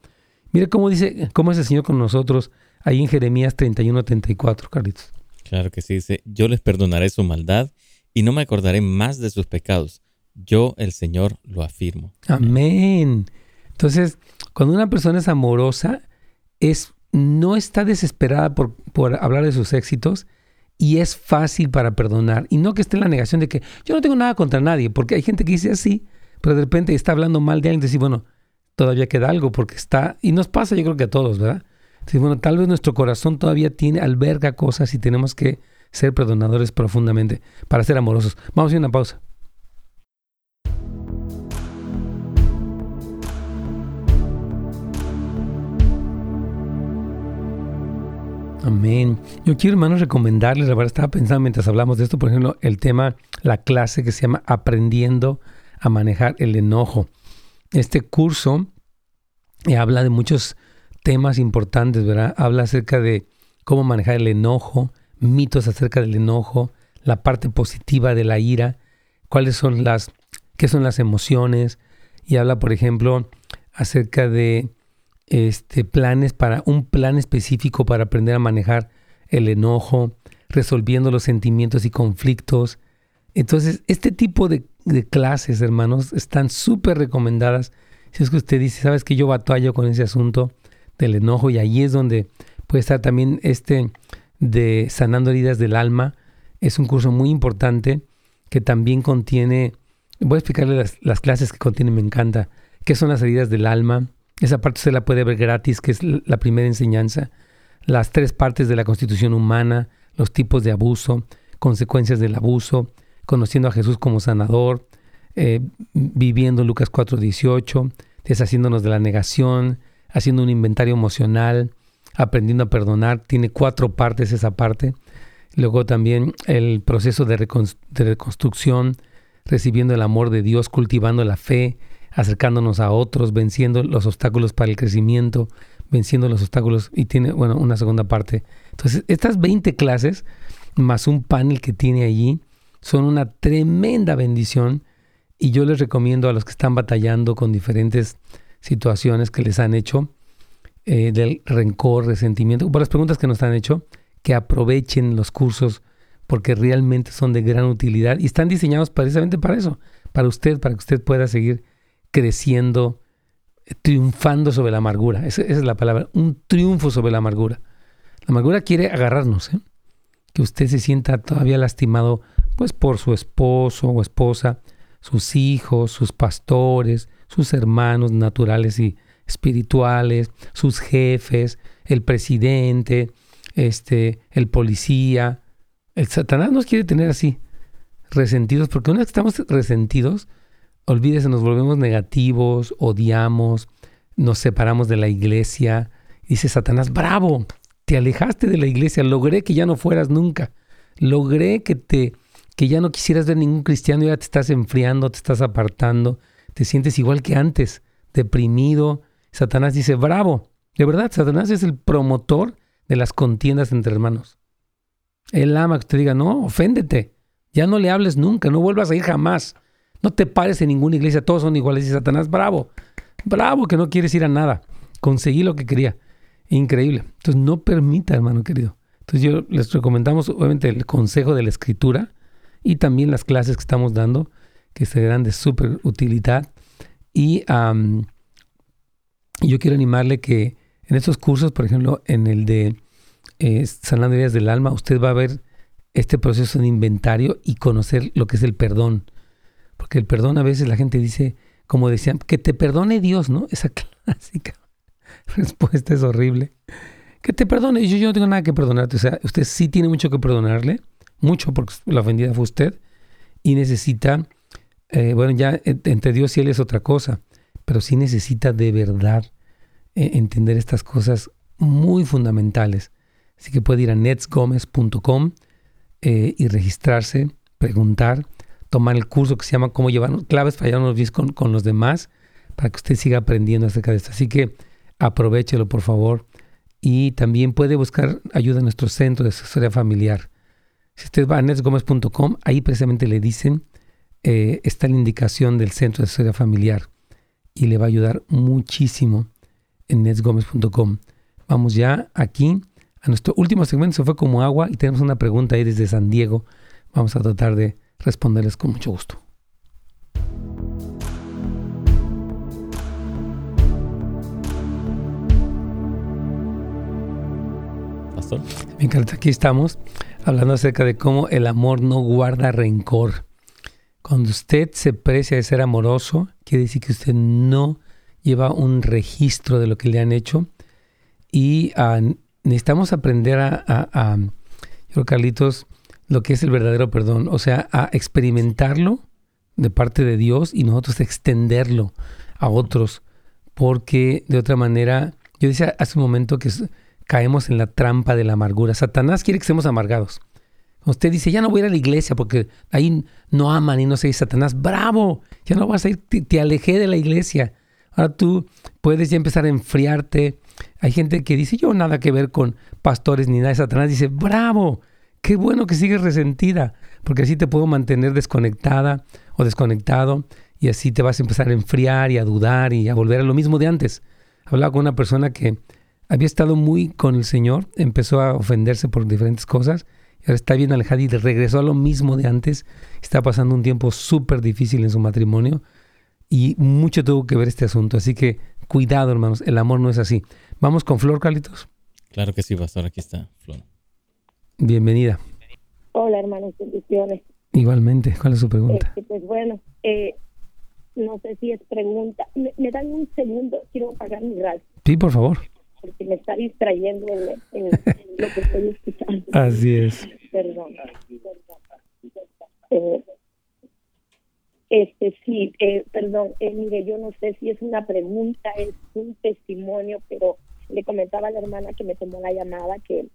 Mire cómo dice, cómo es el Señor con nosotros ahí en Jeremías 31, 34, Carlitos. Claro que sí, dice, yo les perdonaré su maldad y no me acordaré más de sus pecados. Yo, el Señor, lo afirmo. Amén. Entonces, cuando una persona es amorosa, es, no está desesperada por, por hablar de sus éxitos y es fácil para perdonar. Y no que esté en la negación de que yo no tengo nada contra nadie, porque hay gente que dice así, pero de repente está hablando mal de alguien y dice, bueno, todavía queda algo porque está, y nos pasa yo creo que a todos, ¿verdad? Dice, bueno, tal vez nuestro corazón todavía tiene, alberga cosas y tenemos que ser perdonadores profundamente para ser amorosos. Vamos a hacer una pausa. Amén. Yo quiero, hermanos, recomendarles, la verdad estaba pensando mientras hablamos de esto, por ejemplo, el tema, la clase que se llama Aprendiendo a manejar el enojo. Este curso eh, habla de muchos temas importantes, ¿verdad? Habla acerca de cómo manejar el enojo, mitos acerca del enojo, la parte positiva de la ira, cuáles son las, qué son las emociones, y habla, por ejemplo, acerca de este, planes para un plan específico para aprender a manejar el enojo, resolviendo los sentimientos y conflictos. Entonces, este tipo de, clases, hermanos, están súper recomendadas. Si es que usted dice, sabes que yo batallo con ese asunto del enojo y ahí es donde puede estar también este de sanando heridas del alma. Es un curso muy importante que también contiene, voy a explicarle las, las clases que contiene, me encanta, qué son las heridas del alma, esa parte usted la puede ver gratis, que es la primera enseñanza. Las tres partes de la constitución humana, los tipos de abuso, consecuencias del abuso, conociendo a Jesús como sanador, eh, viviendo Lucas 4:18, deshaciéndonos de la negación, haciendo un inventario emocional, aprendiendo a perdonar. Tiene cuatro partes esa parte. Luego también el proceso de reconstrucción, recibiendo el amor de Dios, cultivando la fe, acercándonos a otros, venciendo los obstáculos para el crecimiento, venciendo los obstáculos y tiene, bueno, una segunda parte. Entonces, estas 20 clases más un panel que tiene allí son una tremenda bendición y yo les recomiendo a los que están batallando con diferentes situaciones que les han hecho, eh, del rencor, resentimiento, por las preguntas que nos han hecho, que aprovechen los cursos porque realmente son de gran utilidad y están diseñados precisamente para eso, para usted, para que usted pueda seguir creciendo, triunfando sobre la amargura. Esa, es la palabra, un triunfo sobre la amargura. La amargura quiere agarrarnos, ¿eh? que usted se sienta todavía lastimado pues por su esposo o esposa, sus hijos, sus pastores, sus hermanos naturales y espirituales, sus jefes, el presidente, este, el policía, El Satanás nos quiere tener así, resentidos, porque una vez que estamos resentidos, olvídese, nos volvemos negativos, odiamos, nos separamos de la iglesia. Dice Satanás, bravo, te alejaste de la iglesia, logré que ya no fueras nunca, logré que te que ya no quisieras ver ningún cristiano, ya te estás enfriando, te estás apartando, te sientes igual que antes, deprimido. Satanás dice, bravo, de verdad, Satanás es el promotor de las contiendas entre hermanos. Él ama que te diga, no, oféndete, ya no le hables nunca, no vuelvas a ir jamás, no te pares en ninguna iglesia, todos son iguales. Y Satanás, bravo, bravo que no quieres ir a nada, conseguí lo que quería. Increíble. Entonces no permita, hermano querido. Entonces yo les recomendamos obviamente el consejo de la escritura y también las clases que estamos dando, que serán de súper utilidad. Y yo quiero animarle que en estos cursos, por ejemplo, en el de eh, Sanando Heridas del Alma, usted va a ver este proceso de inventario y conocer lo que es el perdón. Porque el perdón a veces la gente dice, como decían, que te perdone Dios, ¿no? Esa clásica respuesta es horrible. Que te perdone, yo, yo no tengo nada que perdonarte. O sea, usted sí tiene mucho que perdonarle, mucho porque la ofendida fue usted, y necesita, eh, bueno, ya entre Dios y Él es otra cosa, pero sí necesita de verdad eh, entender estas cosas muy fundamentales. Así que puede ir a netsgomez.com eh, y registrarse, preguntar, tomar el curso que se llama Cómo llevar claves para llevarnos bien con, con los demás, para que usted siga aprendiendo acerca de esto. Así que aprovechelo por favor. Y también puede buscar ayuda en nuestro centro de asesoría familiar. Si usted va a netsgomez.com, ahí precisamente le dicen, eh, está la indicación del centro de asesoría familiar y le va a ayudar muchísimo en netsgomez.com. Vamos ya aquí a nuestro último segmento, se fue como agua y tenemos una pregunta ahí desde San Diego. Vamos a tratar de responderles con mucho gusto. Me encanta, aquí estamos hablando acerca de cómo el amor no guarda rencor. Cuando usted se precia de ser amoroso, quiere decir que usted no lleva un registro de lo que le han hecho y ah, necesitamos aprender a, a, yo Carlitos, lo que es el verdadero perdón, o sea, a experimentarlo de parte de Dios y nosotros extenderlo a otros, porque de otra manera, yo decía hace un momento que caemos en la trampa de la amargura. Satanás quiere que estemos amargados. Usted dice, ya no voy a ir a la iglesia porque ahí no aman y no sé, Satanás, bravo, ya no vas a ir, te, alejé de la iglesia. Ahora tú puedes ya empezar a enfriarte. Hay gente que dice, yo nada que ver con pastores ni nada. Satanás dice, bravo, qué bueno que sigues resentida, porque así te puedo mantener desconectada o desconectado y así te vas a empezar a enfriar y a dudar y a volver a lo mismo de antes. Hablaba con una persona que había estado muy con el Señor, empezó a ofenderse por diferentes cosas, y ahora está bien alejada y regresó a lo mismo de antes. Está pasando un tiempo súper difícil en su matrimonio y mucho tuvo que ver este asunto. Así que cuidado, hermanos, el amor no es así. Vamos con Flor, Carlitos. Claro que sí, pastor, aquí está Flor. Bienvenida. Hola, hermanos, bendiciones. Igualmente, ¿cuál es su pregunta? Este, pues bueno, eh, no sé si es pregunta. Me, dan un segundo, quiero apagar mi radio. Sí, por favor porque me está distrayendo en, lo que estoy escuchando. Así es. Perdón. Eh, este sí, eh, perdón, eh, mire, yo no sé si es una pregunta, es un testimonio, pero le comentaba a la hermana que me tomó la llamada que,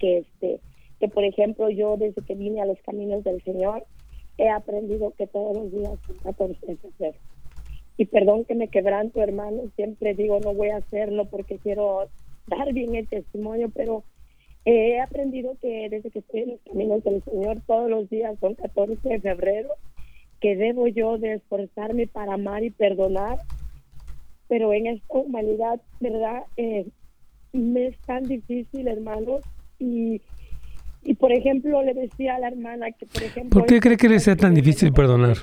que este, que por ejemplo yo desde que vine a los caminos del Señor he aprendido que todos los días son 14 de febrero y perdón que me quebranto, hermano, siempre digo no voy a hacerlo porque quiero dar bien el testimonio, pero he aprendido que desde que estoy en los caminos del Señor todos los días son 14 de febrero, que debo yo de esforzarme para amar y perdonar, pero en esta humanidad, ¿verdad? Eh, me es tan difícil, hermano, y, y por ejemplo le decía a la hermana que, por ejemplo... ¿Por qué cree que le sea tan difícil perdonar?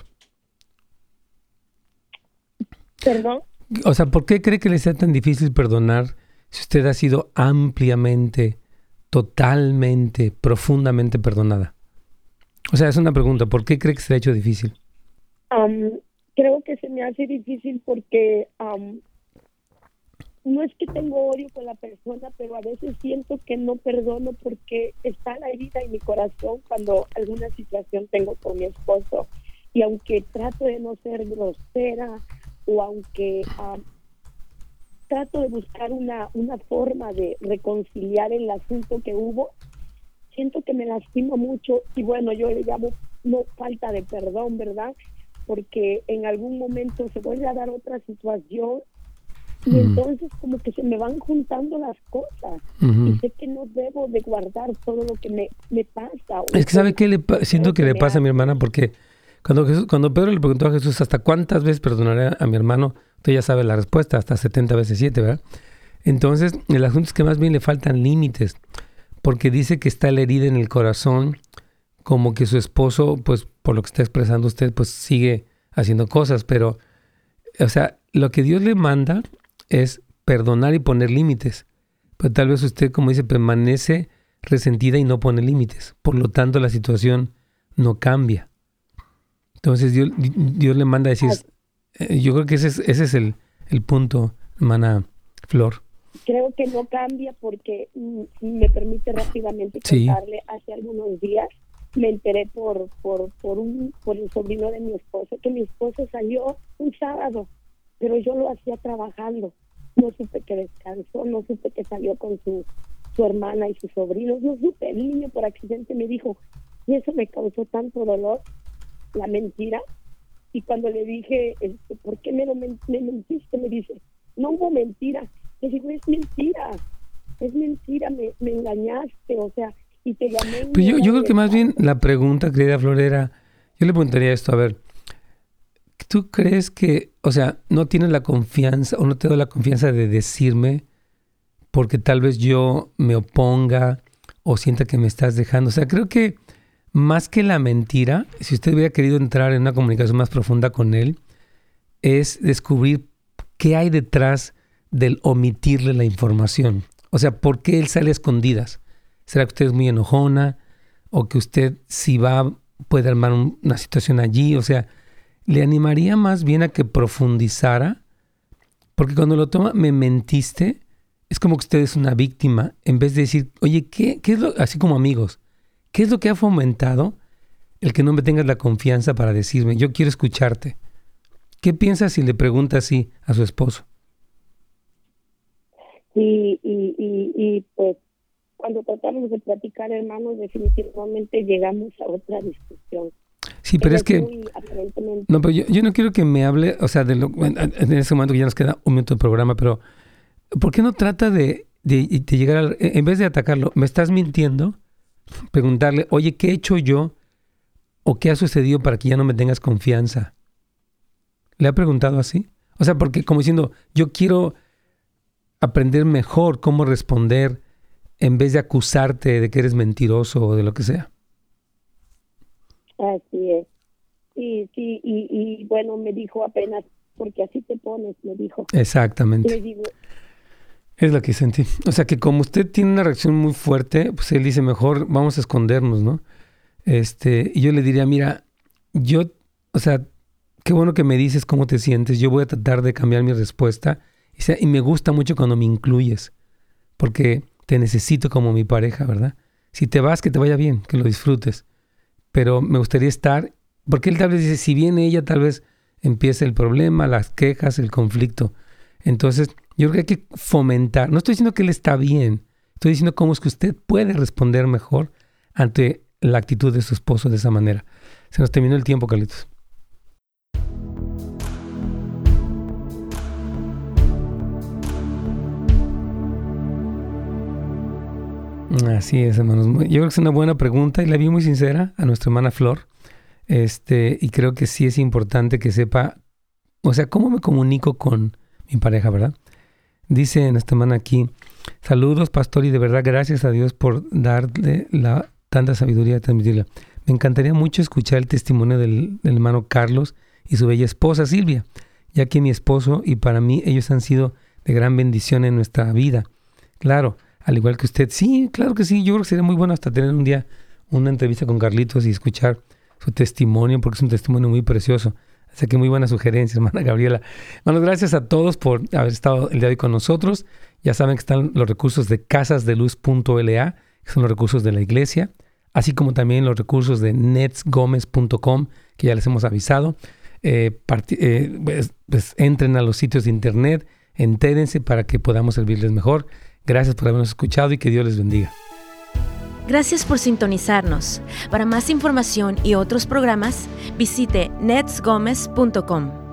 ¿Perdón? O sea, ¿por qué cree que le sea tan difícil perdonar si usted ha sido ampliamente, totalmente, profundamente perdonada? O sea, es una pregunta, ¿por qué cree que se le ha hecho difícil? creo que se me hace difícil porque no es que tengo odio con la persona, pero a veces siento que no perdono porque está la herida en mi corazón cuando alguna situación tengo con mi esposo. Y aunque trato de no ser grosera o aunque ah, trato de buscar una, una forma de reconciliar el asunto que hubo, siento que me lastimo mucho y bueno, yo le llamo no falta de perdón, ¿verdad? Porque en algún momento se vuelve a dar otra situación y entonces como que se me van juntando las cosas y sé que no debo de guardar todo lo que me, me pasa. Es que sabe qué le siento que, le pasa a mi hermana porque cuando cuando Pedro le preguntó a Jesús hasta cuántas veces perdonaré a mi hermano, usted ya sabe la respuesta, hasta 70 veces 7, ¿verdad? Entonces, el asunto es que más bien le faltan límites, porque dice que está la herida en el corazón, como que su esposo, pues por lo que está expresando usted, pues sigue haciendo cosas, pero, o sea, lo que Dios le manda es perdonar y poner límites. Pero tal vez usted, como dice, permanece resentida y no pone límites. Por lo tanto, la situación no cambia. Entonces Dios, Dios le manda a decir, eh, yo creo que ese es, ese es el, el punto, hermana Flor. Creo que no cambia porque mm, me permite rápidamente contarle hace algunos días me enteré por por por un por el sobrino de mi esposo que mi esposo salió un sábado pero yo lo hacía trabajando. No supe que descansó, no supe que salió con su, su hermana y sus sobrinos, no supe. El niño por accidente me dijo, y eso me causó tanto dolor, la mentira. Y cuando le dije, este, ¿por qué me, lo me mentiste? Me dice, no hubo mentira. Le digo, es mentira, es mentira, me, me engañaste, o sea, y te llamé. Pues yo, yo creo que más bien la pregunta, querida Florera, yo le preguntaría esto, a ver, ¿Tú crees que, o sea, no tienes la confianza o no te doy la confianza de decirme porque tal vez yo me oponga o sienta que me estás dejando? O sea, creo que más que la mentira, si usted hubiera querido entrar en una comunicación más profunda con él, es descubrir qué hay detrás del omitirle la información. O sea, ¿por qué él sale a escondidas? ¿Será que usted es muy enojona? ¿O que usted si va puede armar una situación allí? O sea, le animaría más bien a que profundizara, porque cuando lo toma, me mentiste, es como que usted es una víctima, en vez de decir, oye, ¿qué, qué es lo, así como amigos, qué es lo que ha fomentado el que no me tengas la confianza para decirme, yo quiero escucharte? ¿Qué piensas si le pregunta así a su esposo? Sí, y, y, y pues cuando tratamos de platicar, hermanos, definitivamente llegamos a otra discusión. Sí, pero es que... No, pero yo, no quiero que me hable, o sea, de lo, en ese momento que ya nos queda un minuto de programa, pero ¿por qué no trata de, de, llegar al... En vez de atacarlo, ¿me estás mintiendo? Preguntarle, oye, ¿qué he hecho yo? ¿O qué ha sucedido para que ya no me tengas confianza? ¿Le ha preguntado así? O sea, porque como diciendo, yo quiero aprender mejor cómo responder en vez de acusarte de que eres mentiroso o de lo que sea. Así es. Sí, sí, y, y bueno, me dijo apenas, porque así te pones, me dijo. Exactamente. es lo que sentí. O sea que como usted tiene una reacción muy fuerte, pues él dice, mejor vamos a escondernos, ¿no? Este, y yo le diría, mira, yo, o sea, qué bueno que me dices cómo te sientes, yo voy a tratar de cambiar mi respuesta. Y, sea, y me gusta mucho cuando me incluyes, porque te necesito como mi pareja, ¿verdad? Si te vas, que te vaya bien, que lo disfrutes pero me gustaría estar, porque él tal vez dice, si viene ella, tal vez empiece el problema, las quejas, el conflicto. Entonces, yo creo que hay que fomentar, no estoy diciendo que él está bien, estoy diciendo cómo es que usted puede responder mejor ante la actitud de su esposo de esa manera. Se nos terminó el tiempo, Carlitos. Así es, hermanos. Yo creo que es una buena pregunta y la vi muy sincera a nuestra hermana Flor. Este, y creo que sí es importante que sepa, o sea, cómo me comunico con mi pareja, ¿verdad? Dice nuestra hermana aquí, saludos, pastor, y de verdad gracias a Dios por darle la tanta sabiduría de transmitirla. Me encantaría mucho escuchar el testimonio del, del hermano Carlos y su bella esposa Silvia, ya que mi esposo y para mí ellos han sido de gran bendición en nuestra vida. Claro, al igual que usted. Sí, claro que sí. Yo creo que sería muy bueno hasta tener un día una entrevista con Carlitos y escuchar su testimonio, porque es un testimonio muy precioso. Así que muy buena sugerencia, hermana Gabriela. Hermanos, gracias a todos por haber estado el día de hoy con nosotros. Ya saben que están los recursos de casasdeluz.la, que son los recursos de la iglesia, así como también los recursos de netsgomez.com, que ya les hemos avisado. Eh, eh, pues, pues, entren a los sitios de internet, entérense para que podamos servirles mejor. Gracias por habernos escuchado y que Dios les bendiga. Gracias por sintonizarnos. Para más información y otros programas, visite netsgomez.com.